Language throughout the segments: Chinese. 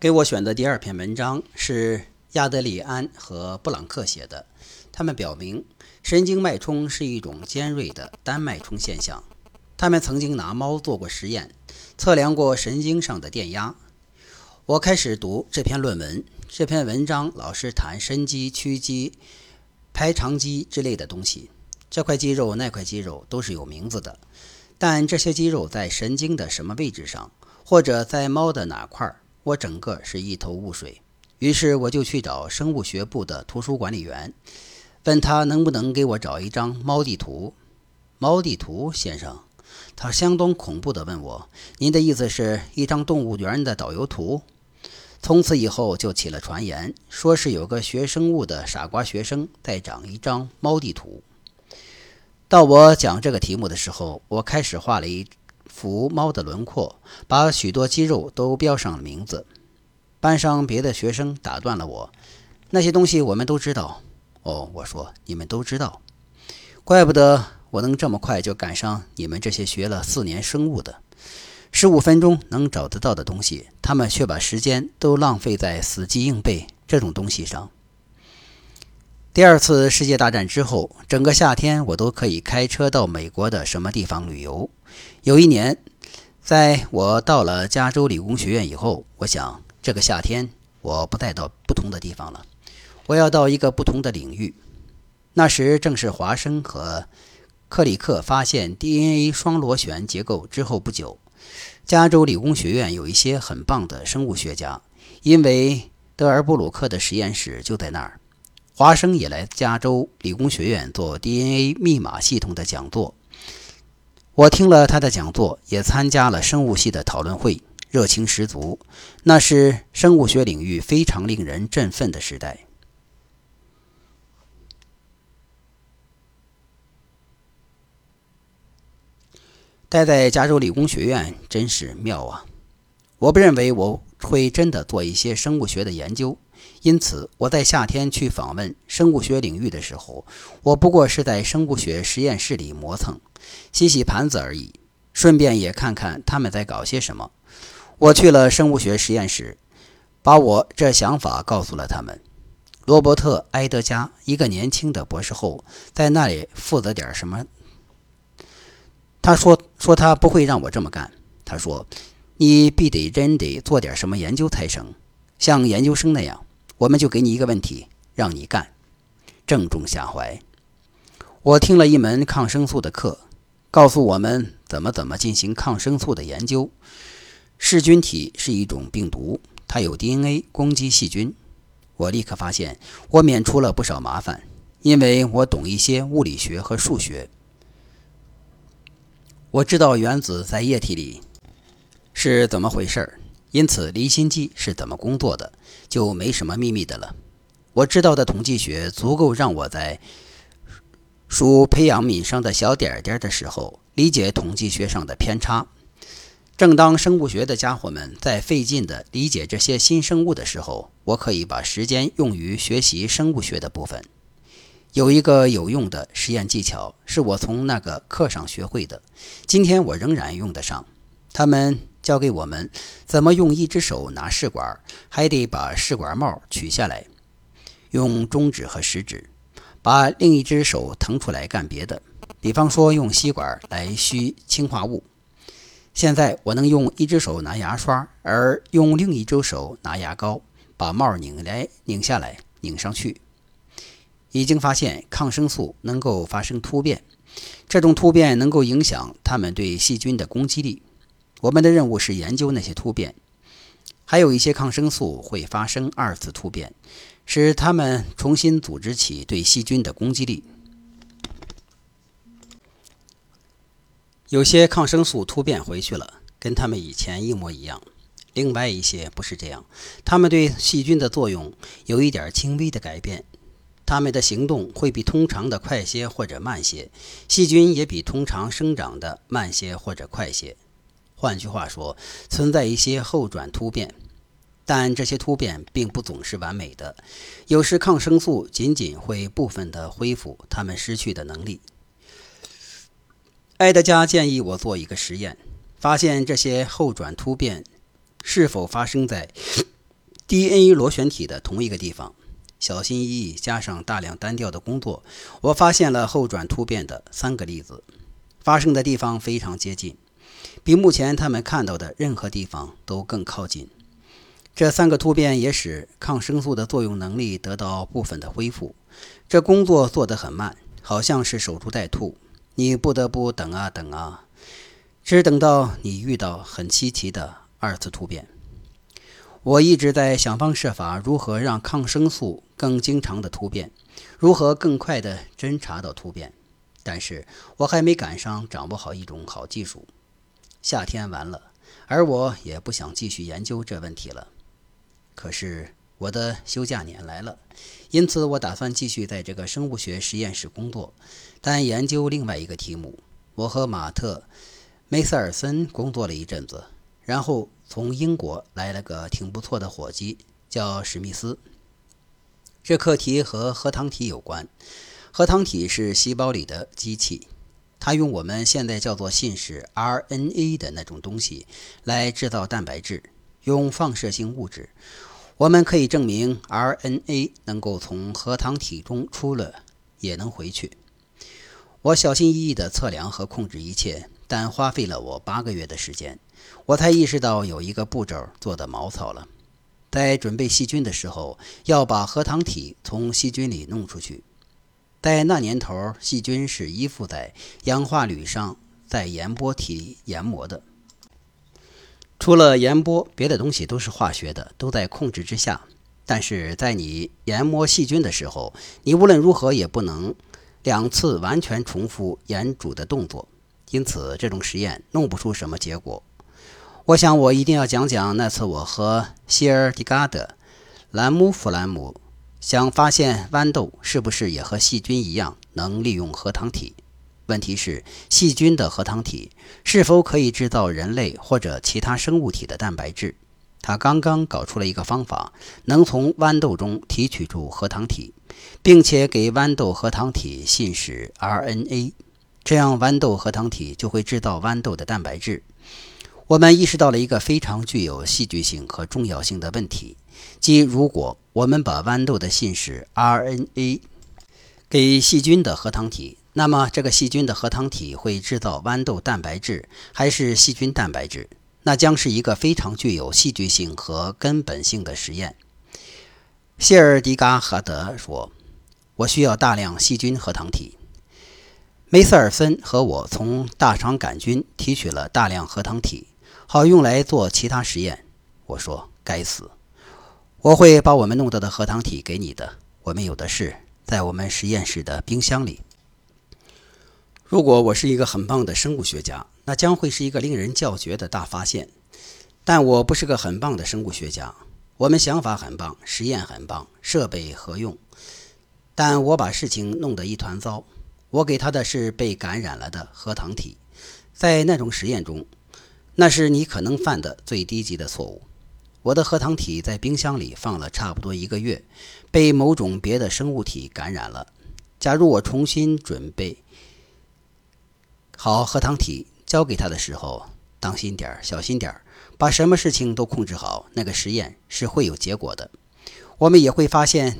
给我选的第二篇文章是亚德里安和布朗克写的。他们表明，神经脉冲是一种尖锐的单脉冲现象。他们曾经拿猫做过实验，测量过神经上的电压。我开始读这篇论文。这篇文章老是谈伸肌、屈肌、排肠肌之类的东西。这块肌肉、那块肌肉都是有名字的，但这些肌肉在神经的什么位置上，或者在猫的哪块儿，我整个是一头雾水。于是我就去找生物学部的图书管理员，问他能不能给我找一张猫地图。猫地图，先生？他相当恐怖地问我：“您的意思是一张动物园的导游图？”从此以后就起了传言，说是有个学生物的傻瓜学生在长一张猫地图。到我讲这个题目的时候，我开始画了一幅猫的轮廓，把许多肌肉都标上了名字。班上别的学生打断了我：“那些东西我们都知道。”哦，我说：“你们都知道，怪不得我能这么快就赶上你们这些学了四年生物的。”十五分钟能找得到的东西，他们却把时间都浪费在死记硬背这种东西上。第二次世界大战之后，整个夏天我都可以开车到美国的什么地方旅游。有一年，在我到了加州理工学院以后，我想这个夏天我不再到不同的地方了，我要到一个不同的领域。那时正是华生和克里克发现 DNA 双螺旋结构之后不久。加州理工学院有一些很棒的生物学家，因为德尔布鲁克的实验室就在那儿。华生也来加州理工学院做 DNA 密码系统的讲座。我听了他的讲座，也参加了生物系的讨论会，热情十足。那是生物学领域非常令人振奋的时代。待在加州理工学院真是妙啊！我不认为我会真的做一些生物学的研究，因此我在夏天去访问生物学领域的时候，我不过是在生物学实验室里磨蹭、洗洗盘子而已，顺便也看看他们在搞些什么。我去了生物学实验室，把我这想法告诉了他们。罗伯特·埃德加，一个年轻的博士后，在那里负责点什么。他说：“说他不会让我这么干。他说，你必得真得做点什么研究才成，像研究生那样。我们就给你一个问题，让你干，正中下怀。我听了一门抗生素的课，告诉我们怎么怎么进行抗生素的研究。噬菌体是一种病毒，它有 DNA 攻击细菌。我立刻发现，我免除了不少麻烦，因为我懂一些物理学和数学。”我知道原子在液体里是怎么回事儿，因此离心机是怎么工作的，就没什么秘密的了。我知道的统计学足够让我在数培养皿上的小点点的时候理解统计学上的偏差。正当生物学的家伙们在费劲地理解这些新生物的时候，我可以把时间用于学习生物学的部分。有一个有用的实验技巧，是我从那个课上学会的，今天我仍然用得上。他们教给我们怎么用一只手拿试管，还得把试管帽取下来，用中指和食指，把另一只手腾出来干别的，比方说用吸管来吸氰化物。现在我能用一只手拿牙刷，而用另一只手拿牙膏，把帽拧来拧下来，拧上去。已经发现抗生素能够发生突变，这种突变能够影响它们对细菌的攻击力。我们的任务是研究那些突变。还有一些抗生素会发生二次突变，使它们重新组织起对细菌的攻击力。有些抗生素突变回去了，跟它们以前一模一样。另外一些不是这样，它们对细菌的作用有一点轻微的改变。它们的行动会比通常的快些或者慢些，细菌也比通常生长的慢些或者快些。换句话说，存在一些后转突变，但这些突变并不总是完美的。有时抗生素仅仅会部分的恢复它们失去的能力。埃德加建议我做一个实验，发现这些后转突变是否发生在 DNA 螺旋体的同一个地方。小心翼翼加上大量单调的工作，我发现了后转突变的三个例子，发生的地方非常接近，比目前他们看到的任何地方都更靠近。这三个突变也使抗生素的作用能力得到部分的恢复。这工作做得很慢，好像是守株待兔，你不得不等啊等啊，只等到你遇到很稀奇的二次突变。我一直在想方设法如何让抗生素更经常的突变，如何更快地侦查到突变，但是我还没赶上掌握好一种好技术。夏天完了，而我也不想继续研究这问题了。可是我的休假年来了，因此我打算继续在这个生物学实验室工作，但研究另外一个题目。我和马特·梅瑟尔森工作了一阵子，然后。从英国来了个挺不错的伙计，叫史密斯。这课题和核糖体有关。核糖体是细胞里的机器，它用我们现在叫做信使 RNA 的那种东西来制造蛋白质，用放射性物质。我们可以证明 RNA 能够从核糖体中出了，也能回去。我小心翼翼地测量和控制一切，但花费了我八个月的时间。我才意识到有一个步骤做的毛糙了，在准备细菌的时候，要把核糖体从细菌里弄出去。在那年头，细菌是依附在氧化铝上，在盐波体研磨的。除了盐波，别的东西都是化学的，都在控制之下。但是在你研磨细菌的时候，你无论如何也不能两次完全重复研煮的动作，因此这种实验弄不出什么结果。我想，我一定要讲讲那次我和希尔迪嘎德·兰姆弗兰姆想发现豌豆是不是也和细菌一样能利用核糖体。问题是，细菌的核糖体是否可以制造人类或者其他生物体的蛋白质？他刚刚搞出了一个方法，能从豌豆中提取出核糖体，并且给豌豆核糖体信使 RNA，这样豌豆核糖体就会制造豌豆的蛋白质。我们意识到了一个非常具有戏剧性和重要性的问题，即如果我们把豌豆的信使 RNA 给细菌的核糖体，那么这个细菌的核糖体会制造豌豆蛋白质还是细菌蛋白质？那将是一个非常具有戏剧性和根本性的实验。谢尔迪嘎哈德说：“我需要大量细菌核糖体。”梅瑟尔森和我从大肠杆菌提取了大量核糖体。好用来做其他实验。我说：“该死！我会把我们弄到的核糖体给你的。我们有的是，在我们实验室的冰箱里。如果我是一个很棒的生物学家，那将会是一个令人叫绝的大发现。但我不是个很棒的生物学家。我们想法很棒，实验很棒，设备合用，但我把事情弄得一团糟。我给他的是被感染了的核糖体，在那种实验中。”那是你可能犯的最低级的错误。我的核糖体在冰箱里放了差不多一个月，被某种别的生物体感染了。假如我重新准备好核糖体交给他的时候，当心点儿，小心点儿，把什么事情都控制好，那个实验是会有结果的。我们也会发现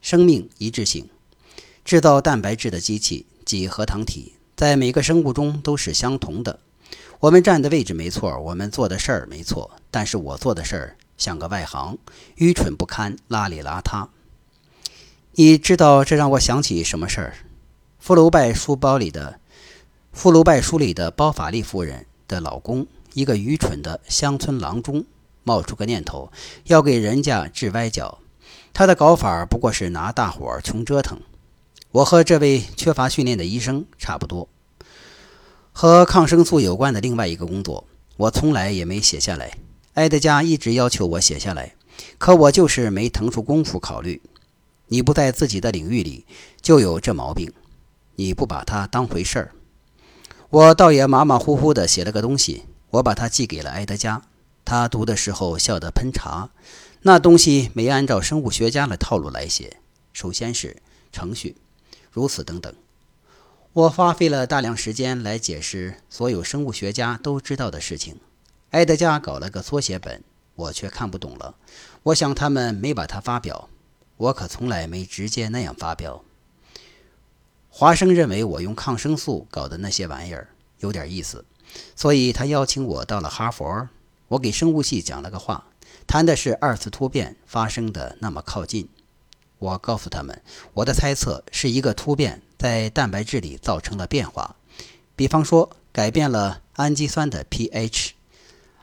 生命一致性。制造蛋白质的机器即核糖体，在每个生物中都是相同的。我们站的位置没错，我们做的事儿没错，但是我做的事儿像个外行，愚蠢不堪，邋里邋遢。你知道这让我想起什么事儿？福楼拜书包里的，福楼拜书里的包法利夫人的老公，一个愚蠢的乡村郎中，冒出个念头，要给人家治歪脚。他的搞法不过是拿大伙儿穷折腾。我和这位缺乏训练的医生差不多。和抗生素有关的另外一个工作，我从来也没写下来。埃德加一直要求我写下来，可我就是没腾出功夫考虑。你不在自己的领域里，就有这毛病，你不把它当回事儿。我倒也马马虎虎地写了个东西，我把它寄给了埃德加。他读的时候笑得喷茶。那东西没按照生物学家的套路来写，首先是程序，如此等等。我花费了大量时间来解释所有生物学家都知道的事情。埃德加搞了个缩写本，我却看不懂了。我想他们没把它发表，我可从来没直接那样发表。华生认为我用抗生素搞的那些玩意儿有点意思，所以他邀请我到了哈佛。我给生物系讲了个话，谈的是二次突变发生的那么靠近。我告诉他们，我的猜测是一个突变在蛋白质里造成了变化，比方说改变了氨基酸的 pH，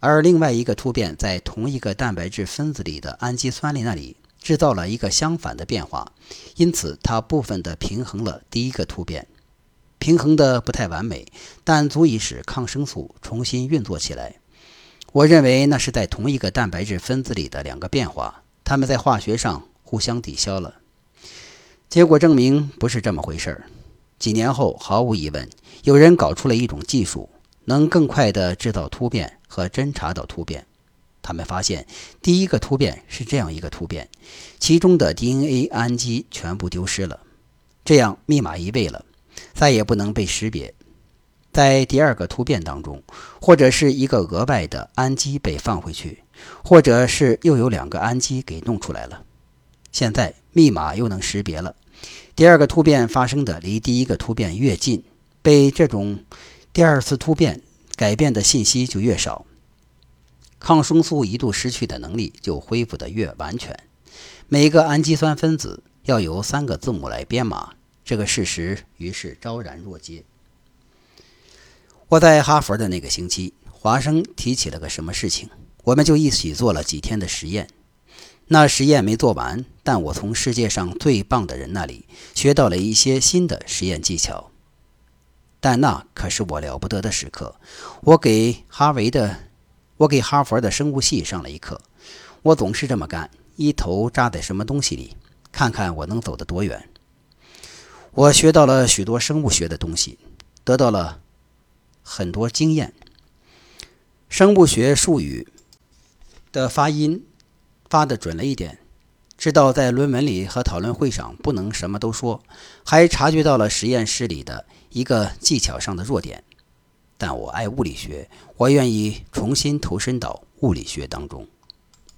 而另外一个突变在同一个蛋白质分子里的氨基酸里那里。制造了一个相反的变化，因此它部分的平衡了第一个突变，平衡的不太完美，但足以使抗生素重新运作起来。我认为那是在同一个蛋白质分子里的两个变化，它们在化学上互相抵消了。结果证明不是这么回事儿。几年后，毫无疑问，有人搞出了一种技术，能更快地制造突变和侦查到突变。他们发现，第一个突变是这样一个突变，其中的 DNA 氨基全部丢失了，这样密码移位了，再也不能被识别。在第二个突变当中，或者是一个额外的氨基被放回去，或者是又有两个氨基给弄出来了。现在密码又能识别了。第二个突变发生的离第一个突变越近，被这种第二次突变改变的信息就越少。抗生素一度失去的能力就恢复得越完全。每个氨基酸分子要由三个字母来编码，这个事实于是昭然若揭。我在哈佛的那个星期，华生提起了个什么事情，我们就一起做了几天的实验。那实验没做完，但我从世界上最棒的人那里学到了一些新的实验技巧。但那可是我了不得的时刻，我给哈维的。我给哈佛的生物系上了一课，我总是这么干，一头扎在什么东西里，看看我能走得多远。我学到了许多生物学的东西，得到了很多经验。生物学术语的发音发的准了一点，知道在论文里和讨论会上不能什么都说，还察觉到了实验室里的一个技巧上的弱点。但我爱物理学，我愿意重新投身到物理学当中。